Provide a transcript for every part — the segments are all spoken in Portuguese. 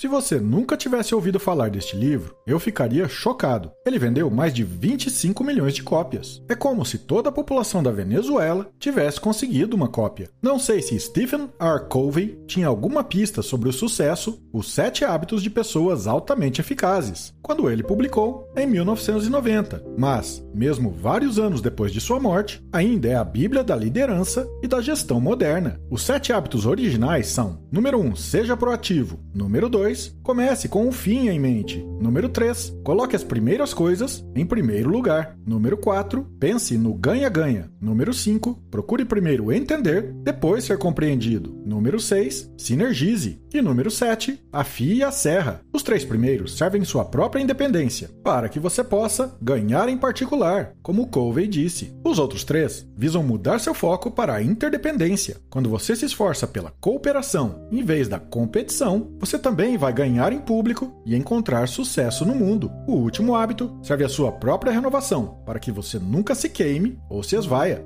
Se você nunca tivesse ouvido falar deste livro, eu ficaria chocado. Ele vendeu mais de 25 milhões de cópias. É como se toda a população da Venezuela tivesse conseguido uma cópia. Não sei se Stephen R. Covey tinha alguma pista sobre o sucesso Os Sete Hábitos de Pessoas Altamente Eficazes, quando ele publicou em 1990, mas, mesmo vários anos depois de sua morte, ainda é a Bíblia da liderança e da gestão moderna. Os sete hábitos originais são: número 1, um, seja proativo. Número 2, comece com um fim em mente. Número 3, coloque as primeiras coisas em primeiro lugar. Número 4, pense no ganha-ganha. Número 5, procure primeiro entender, depois ser compreendido. Número 6, sinergize. E número 7, afie a serra. Os três primeiros servem sua própria independência, para que você possa ganhar em particular, como Covey disse. Os outros três visam mudar seu foco para a interdependência. Quando você se esforça pela cooperação em vez da competição, você também vai ganhar em público e encontrar sucesso no mundo. O último hábito serve à sua própria renovação, para que você nunca se queime ou se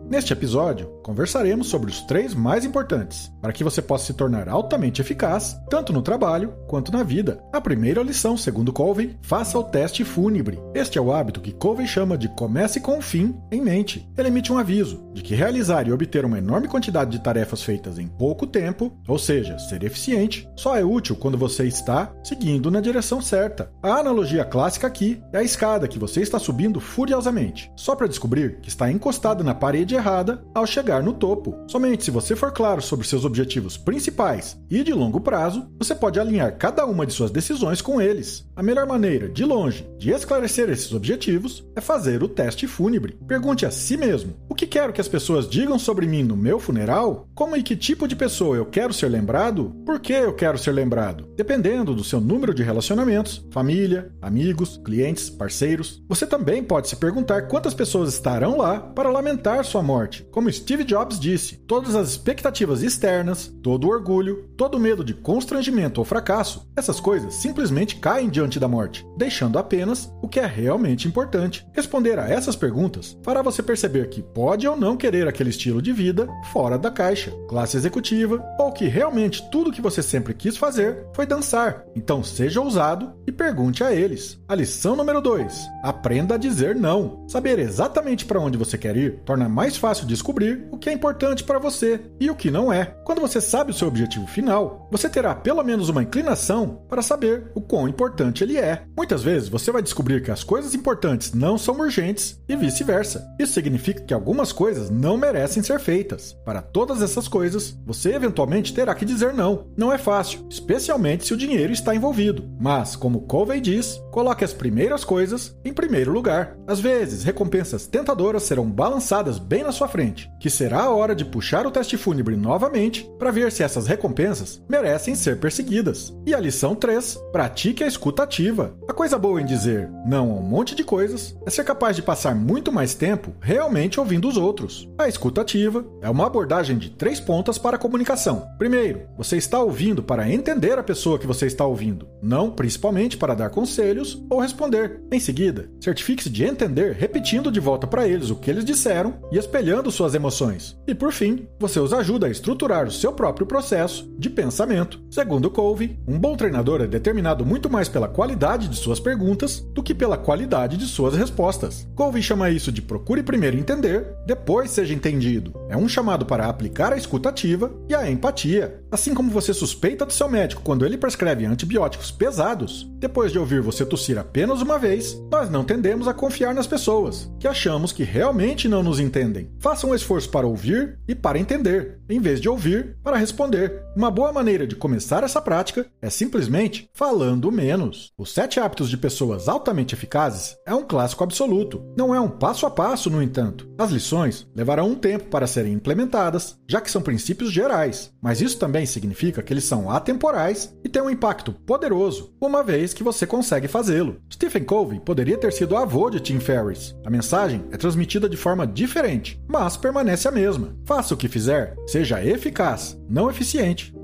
Neste episódio, conversaremos sobre os três mais importantes, para que você possa se tornar altamente eficaz, tanto no trabalho quanto na vida. A primeira lição, segundo Colvin, faça o teste fúnebre. Este é o hábito que Colvin chama de comece com o fim em mente. Ele emite um aviso de que realizar e obter uma enorme quantidade de tarefas feitas em pouco tempo, ou seja, ser eficiente, só é útil quando você está seguindo na direção certa. A analogia clássica aqui é a escada que você está subindo furiosamente, só para descobrir que está encostada na parede errada ao chegar no topo. Somente se você for claro sobre seus objetivos principais e de longo prazo, você pode alinhar cada uma de suas decisões com eles. A melhor maneira, de longe, de esclarecer esses objetivos é fazer o teste fúnebre. Pergunte a si mesmo: o que quero que as pessoas digam sobre mim no meu funeral? Como e que tipo de pessoa eu quero ser lembrado? Por que eu quero ser lembrado? Dependendo do seu número de relacionamentos, família, amigos, clientes, parceiros, você também pode se perguntar quantas pessoas estarão lá para lamentar sua morte. Como Steve Jobs disse, todas as expectativas externas, todo o orgulho, todo o medo de constrangimento ou fracasso, essas coisas simplesmente caem diante da morte, deixando apenas o que é realmente importante. Responder a essas perguntas fará você perceber que pode ou não querer aquele estilo de vida fora da caixa, classe executiva, ou que realmente tudo que você sempre quis fazer foi dançar. Então seja ousado e pergunte a eles. A lição número 2: aprenda a dizer não. Saber exatamente para onde você quer ir torna mais fácil descobrir o que é importante para você e o que não é. Quando você sabe o seu objetivo final, você terá pelo menos uma inclinação para saber o quão importante ele é. Muitas vezes você vai descobrir que as coisas importantes não são urgentes e vice-versa. Isso significa que algumas coisas não merecem ser feitas. Para todas essas coisas, você eventualmente terá que dizer não. Não é fácil, especialmente se o dinheiro está envolvido. Mas, como Covey diz, coloque as primeiras coisas em primeiro lugar. Às vezes, recompensas tentadoras serão balançadas bem na sua frente, que será a hora de puxar o teste fúnebre novamente para ver se essas recompensas merecem ser perseguidas. E a lição 3: pratique a escuta A coisa boa em dizer não a um monte de coisas é ser capaz de passar muito mais tempo realmente ouvindo os outros. A escuta ativa é uma abordagem de três pontas para a comunicação. Primeiro, você está ouvindo para entender a pessoa que você está ouvindo, não principalmente para dar conselhos ou responder. Em seguida, certifique-se de entender repetindo de volta para eles o que eles disseram e espelhando suas emoções. E por fim, você os ajuda a estruturar o seu próprio processo de pensamento. Segundo Covey, um bom treinador é determinado muito mais pela qualidade de suas perguntas do que pela qualidade de suas respostas. Covey chama isso de procure primeiro entender, depois seja entendido. É um chamado para aplicar a escutativa e a empatia. Assim como você suspeita do seu médico quando ele prescreve antibióticos pesados, depois de ouvir você tossir apenas uma vez, nós não tendemos a confiar nas pessoas, que achamos que realmente não nos entendem. Faça um esforço para ouvir e para entender, em vez de ouvir para responder. Uma boa maneira de começar essa prática é simplesmente falando menos. Os sete hábitos de pessoas altamente eficazes é um clássico absoluto. Não é um passo a passo, no entanto. As lições levarão um tempo para serem implementadas, já que são princípios gerais, mas isso também significa que eles são atemporais e têm um impacto poderoso, uma vez que você consegue fazê-lo. Stephen Covey poderia ter sido avô de Tim Ferriss. A mensagem é transmitida de forma diferente, mas permanece a mesma. Faça o que fizer, seja eficaz, não eficiente.